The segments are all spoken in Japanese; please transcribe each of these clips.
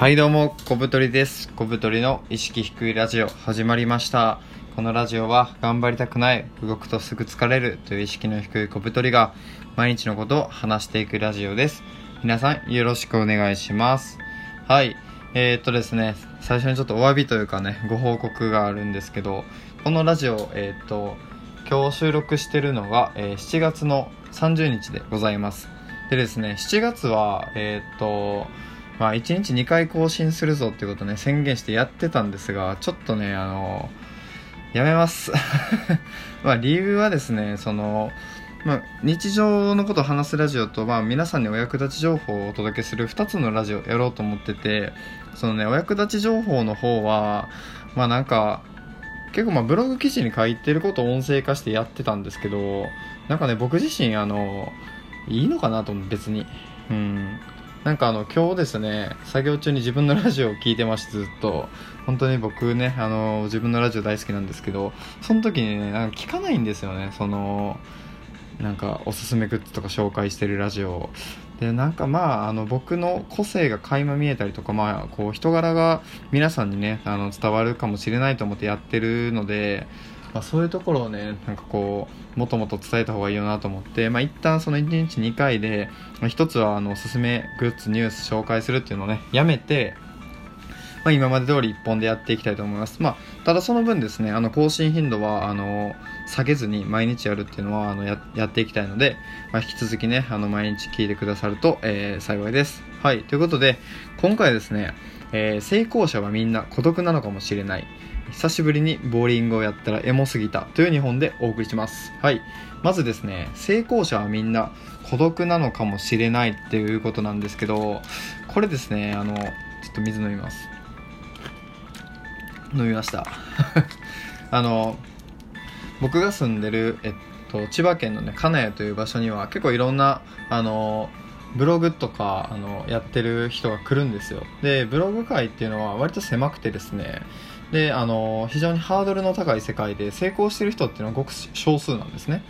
はいどうも、小太りです。小太りの意識低いラジオ始まりました。このラジオは頑張りたくない、動くとすぐ疲れるという意識の低い小太りが毎日のことを話していくラジオです。皆さんよろしくお願いします。はい。えー、っとですね、最初にちょっとお詫びというかね、ご報告があるんですけど、このラジオ、えー、っと、今日収録してるのが、えー7月の30日でございます。でですね、7月は、えっと、まあ、1日2回更新するぞっていうことね、宣言してやってたんですが、ちょっとね、あの、やめます。まあ、理由はですね、その、まあ、日常のことを話すラジオと、まあ、皆さんにお役立ち情報をお届けする2つのラジオやろうと思ってて、そのね、お役立ち情報の方は、まあなんか、結構まあブログ記事に書いてることを音声化してやってたんですけど、なんかね、僕自身、あの、いいのかなと思う、別に。うん。なんかあの今日ですね作業中に自分のラジオを聞いてましてずっと。本当に僕ねあの自分のラジオ大好きなんですけどその時にねなんか聞かないんですよね。そのなんかおすすめグッズとか紹介してるラジオでなんかまああの僕の個性が垣間見えたりとかまあこう人柄が皆さんにねあの伝わるかもしれないと思ってやってるのでまあ、そういうところをねなんかこうもともと伝えた方がいいよなと思って、まあ、一旦その1日2回で、まあ、一つはあのおすすめグッズニュース紹介するっていうのをねやめて、まあ、今まで通り1本でやっていきたいと思います、まあ、ただその分ですねあの更新頻度はあの下げずに毎日やるっていうのはあのややっていきたいので、まあ、引き続きねあの毎日聞いてくださると、えー幸いです。はい。ということで今回ですね、えー成功者はみんな孤独なのかもしれない。久しぶりにボーリングをやったらエモすぎたという2本でお送りします。はい。まずですね成功者はみんな孤独なのかもしれないっていうことなんですけどこれですねあのちょっと水飲みます。飲みました。あの僕が住んでる、えっと、千葉県のね金谷という場所には結構いろんなあのブログとかあのやってる人が来るんですよ。でブログ界っていうのは割と狭くてですねであの非常にハードルの高い世界で成功してる人っていうのはごく少数なんですね。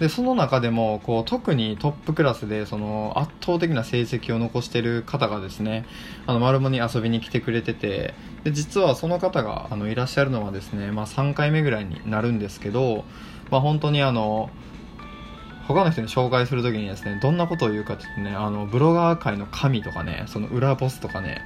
でその中でもこう特にトップクラスでその圧倒的な成績を残してる方がですねあの丸モに遊びに来てくれててで実はその方があのいらっしゃるのはですね、まあ、3回目ぐらいになるんですけど、まあ、本当にあの他の人に紹介するときにですねどんなことを言うかって言ってねあのブロガー界の神とかねその裏ボスとかね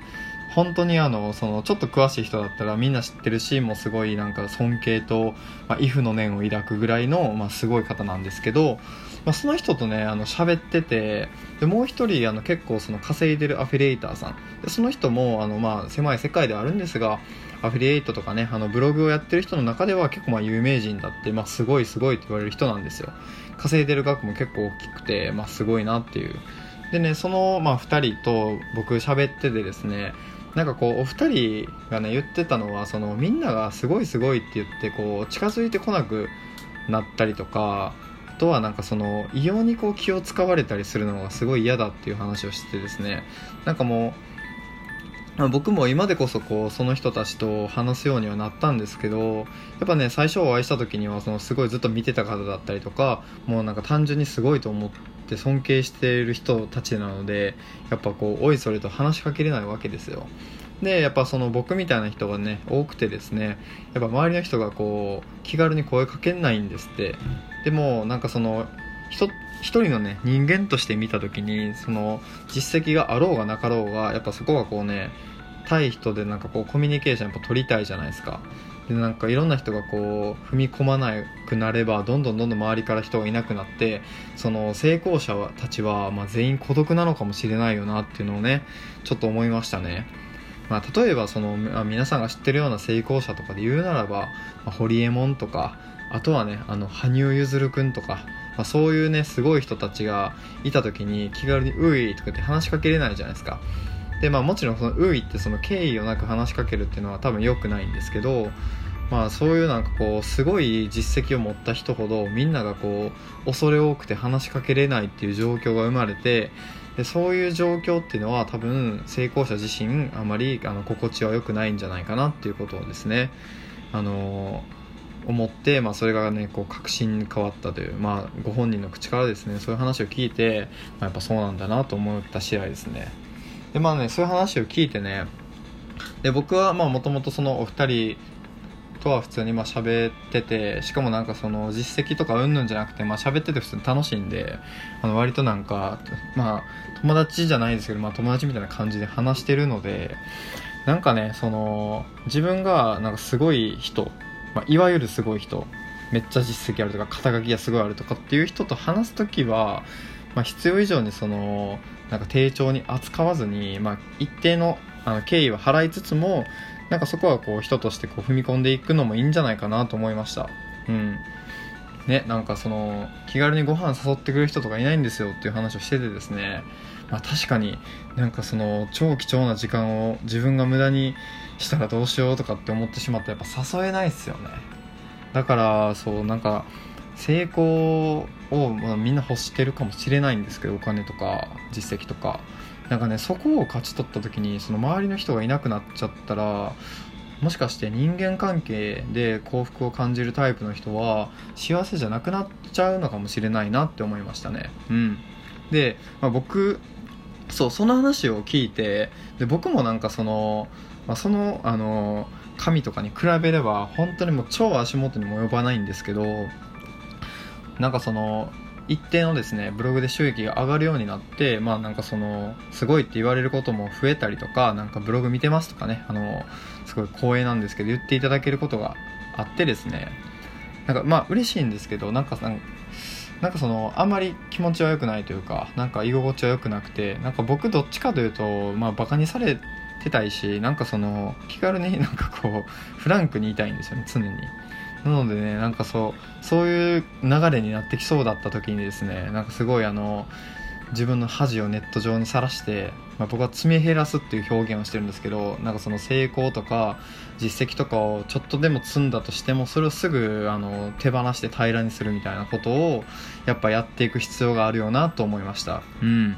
本当にあのそのちょっと詳しい人だったらみんな知ってるしもすごいなんか尊敬と、まあ、畏怖の念を抱くぐらいの、まあ、すごい方なんですけど、まあ、その人とねあの喋っててでもう一人あの結構その稼いでるアフィリエイターさん。でその人もあの、まあ、狭い世界ではあるんですがアフィリエイトとかねあのブログをやってる人の中では結構まあ有名人だって、まあ、すごいすごいって言われる人なんですよ。稼いでる額も結構大きくて、まあ、すごいなっていう。でねその、まあ、2人と僕喋っててですねなんかこうお二人がね言ってたのはそのみんながすごいすごいって言ってこう近づいてこなくなったりとかあとはなんかその異様にこう気を使われたりするのがすごい嫌だっていう話をしてですねなんかもう僕も今でこそこうその人たちと話すようにはなったんですけどやっぱね最初お会いした時にはそのすごいずっと見てた方だったりとかもうなんか単純にすごいと思って尊敬している人たちなのでやっぱこうおいそれと話しかけれないわけですよ。でやっぱその僕みたいな人がね多くてですねやっぱ周りの人がこう気軽に声かけないんですって。でもなんかその人一人のね人間として見た時にその実績があろうがなかろうがやっぱそこがこうね対人でなんかこうコミュニケーションやっぱ取りたいじゃないですか。でなんかいろんな人がこう踏み込まなくなればどんどんどんどん周りから人がいなくなってその成功者たちはまあ全員孤独なのかもしれないよなっていうのをねちょっと思いましたね。まあ、例えばその皆さんが知ってるような成功者とかで言うならば、まあ、ホリエモンとかあとはねあの羽生結弦君とか、まあ、そういうねすごい人たちがいた時に気軽に「うい」とかって話しかけれないじゃないですか。でまあもちろんその「うい」ってその敬意をなく話しかけるっていうのは多分良くないんですけどまあそういうなんかこうすごい実績を持った人ほどみんながこう恐れ多くて話しかけれないっていう状況が生まれてでそういう状況っていうのは多分成功者自身あまりあの心地は良くないんじゃないかなっていうことをですねあの思って、まあ、それがねこう確信に変わったという、まあ、ご本人の口からですねそういう話を聞いて、まあ、やっぱそうなんだなと思った次第ですね。でまあねそういう話を聞いてねで僕はまあもともとそのお二人とは普通にまあ喋っててしかもなんかその実績とかうんぬんじゃなくてまあ喋ってて普通に楽しいんであの割となんかまあ友達じゃないですけどまあ友達みたいな感じで話してるのでなんかねその自分がなんかすごい人、まあ、いわゆるすごい人めっちゃ実績あるとか肩書きがすごいあるとかっていう人と話す時は、まあ、必要以上にそのなんか丁重に扱わずに、まあ、一定のあの敬意は払いつつもなんかそこはこう人としてこう踏み込んでいくのもいいんじゃないかなと思いました。うん。ねなんかその気軽にご飯誘ってくれる人とかいないんですよっていう話をしててですね。まあ確かになんかその超貴重な時間を自分が無駄にしたらどうしようとかって思ってしまったらやっぱ誘えないっすよね。だからそうなんか成功を、まあ、みんな欲してるかもしれないんですけどお金とか実績とか。なんかねそこを勝ち取った時にその周りの人がいなくなっちゃったらもしかして人間関係で幸福を感じるタイプの人は幸せじゃなくなっちゃうのかもしれないなって思いましたね。うん。で、まあ、僕そうその話を聞いてで僕もなんかその、まあ、そのあの神とかに比べれば本当にもう超足元にも及ばないんですけどなんかその一定のですねブログで収益が上がるようになってまあなんかそのすごいって言われることも増えたりとかなんかブログ見てますとかねあのすごい光栄なんですけど言っていただけることがあってですねなんかまあ嬉しいんですけどなんかなんかそのあんまり気持ちは良くないというかなんか居心地は良くなくてなんか僕どっちかというとまあバカにされてたいしなんかその気軽になんかこうフランクにいたいんですよね常に。なのでねなんかそうそういう流れになってきそうだった時にですねなんかすごいあの自分の恥をネット上にさらして、まあ、僕は詰め減らすっていう表現をしてるんですけどなんかその成功とか実績とかをちょっとでも積んだとしてもそれをすぐあの手放して平らにするみたいなことをやっぱやっていく必要があるよなと思いました。うん。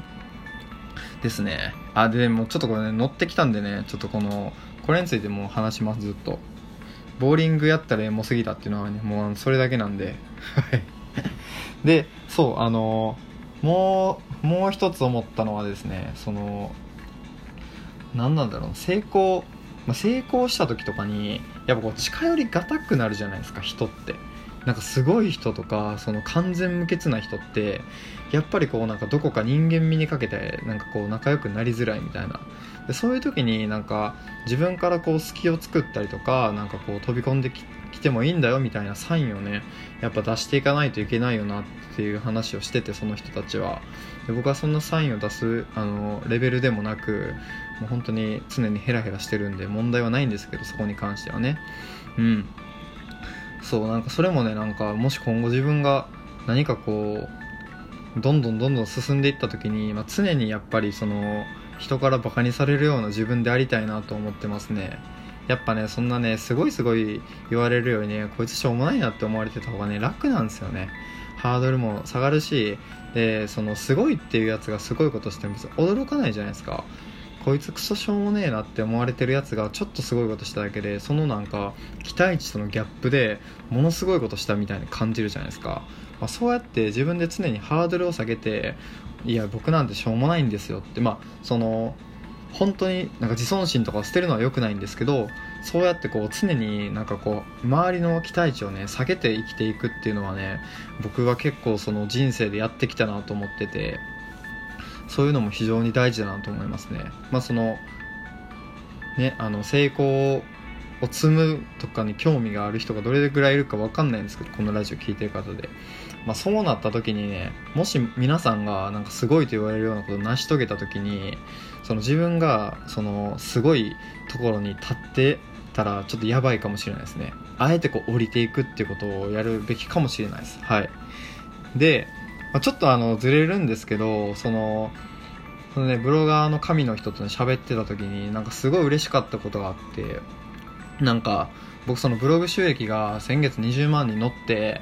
ですね。あでもちょっとこれね乗ってきたんでねちょっとこのこれについても話しますずっとボーリングやったらエモすぎたっていうのはねもうそれだけなんで。でそうあのもうもう一つ思ったのはですねその何なんだろう成功、まあ、成功した時とかにやっぱこう近寄りがたくなるじゃないですか人って。なんかすごい人とかその完全無欠な人ってやっぱりこうなんかどこか人間味にかけてなんかこう仲良くなりづらいみたいな。でそういう時になんか自分からこう隙を作ったりとかなんかこう飛び込んできてもいいんだよみたいなサインをねやっぱ出していかないといけないよなっていう話をしててその人たちは。で僕はそんなサインを出すあのレベルでもなくもう本当に常にヘラヘラしてるんで問題はないんですけどそこに関してはね。うん。そうなんかそれもねなんかもし今後自分が何かこうどんどんどんどん進んでいった時に、まあ、常にやっぱりその人からバカにされるような自分でありたいなと思ってますね。やっぱねそんなねすごいすごい言われるようにねこいつしょうもないなって思われてた方がね楽なんですよね。ハードルも下がるしでそのすごいっていうやつがすごいことしても別に驚かないじゃないですか。こいつクソしょうもねえなって思われてるやつがちょっとすごいことしただけでそのなんか期待値とのギャップでものすごいことしたみたいに感じるじゃないですか、まあ、そうやって自分で常にハードルを下げていや僕なんてしょうもないんですよってまあその本当になんか自尊心とかを捨てるのは良くないんですけどそうやってこう常になんかこう周りの期待値をね下げて生きていくっていうのはね僕は結構その人生でやってきたなと思ってて。そういうのも非常に大事だなと思いますね。まあそのね、あの成功を積むとかに興味がある人がどれぐらいいるか分かんないんですけどこのラジオ聴いてる方で、まあ、そうなった時にねもし皆さんがなんかすごいと言われるようなことを成し遂げた時にその自分がそのすごいところに立ってたらちょっとやばいかもしれないですね。あえてこう降りていくっていうことをやるべきかもしれないです。はい。でまあ、ちょっとあのずれるんですけどそのそのねブロガーの神の人とね喋ってた時になんかすごい嬉しかったことがあってなんか僕そのブログ収益が先月20万に乗って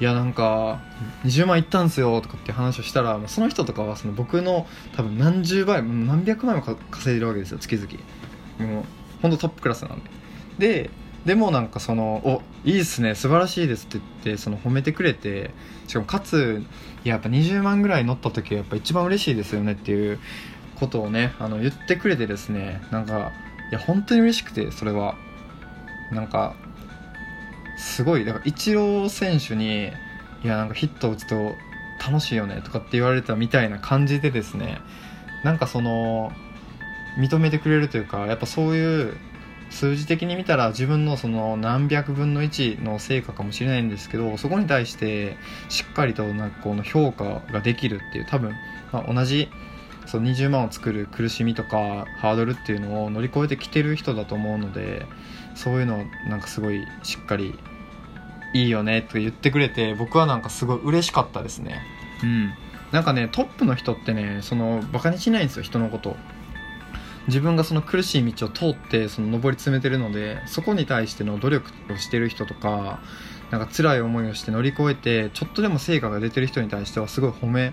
いやなんか20万いったんすよとかって話をしたらその人とかはその僕の多分何十倍何百万も稼いでるわけですよ月々。もうほんとトップクラスなんで。ででもなんかその「おいいっすね素晴らしいです」って言ってその褒めてくれてしかもかついややっぱ20万ぐらい乗った時はやっぱ一番嬉しいですよねっていうことをねあの言ってくれてですねなんかいや本当に嬉しくてそれは。なんかすごいだからイチロー選手にいやなんかヒットを打つと楽しいよねとかって言われたみたいな感じでですねなんかその認めてくれるというかやっぱそういう数字的に見たら自分のその何百分の1の成果かもしれないんですけどそこに対してしっかりとなんかこの評価ができるっていう多分、まあ、同じその20万を作る苦しみとかハードルっていうのを乗り越えてきてる人だと思うのでそういうのをなんかすごいしっかりいいよねって言ってくれて僕はなんかすごい嬉しかったですね。うん。なんかねトップの人ってねそのバカにしないんですよ人のこと。自分がその苦しい道を通ってその上り詰めてるのでそこに対しての努力をしてる人とかなんか辛い思いをして乗り越えてちょっとでも成果が出てる人に対してはすごい褒め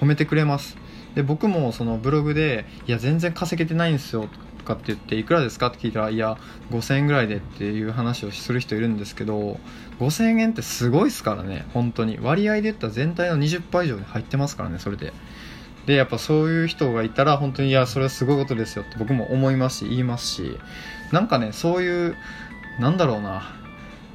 褒めてくれますで僕もそのブログで「いや全然稼げてないんですよ」とかって言って「いくらですか?」って聞いたら「いや5000円ぐらいで」っていう話をする人いるんですけど5000円ってすごいっすからね本当に割合で言ったら全体の20%以上に入ってますからねそれででやっぱそういう人がいたら本当にいやそれはすごいことですよって僕も思いますし言いますしなんかねそういうなんだろうな。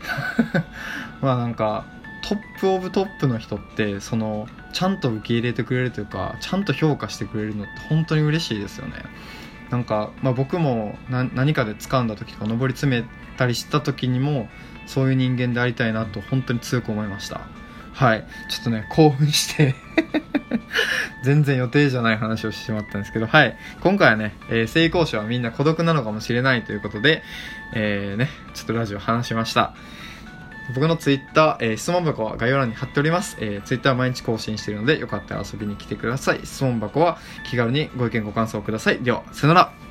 まあなんかトップオブトップの人ってそのちゃんと受け入れてくれるというかちゃんと評価してくれるのって本当に嬉しいですよね。なんか、まあ、僕も何かで掴んだ時とか上り詰めたりした時にもそういう人間でありたいなと本当に強く思いました。はい。ちょっとね興奮して。全然予定じゃない話をしてしまったんですけど、はい。今回はね、えー、成功者はみんな孤独なのかもしれないということで、えー、ね、ちょっとラジオ話しました。僕のツイッター、えー、質問箱は概要欄に貼っております。えー、ツイッター毎日更新しているので、よかったら遊びに来てください。質問箱は気軽にご意見ご感想ください。では、さよなら。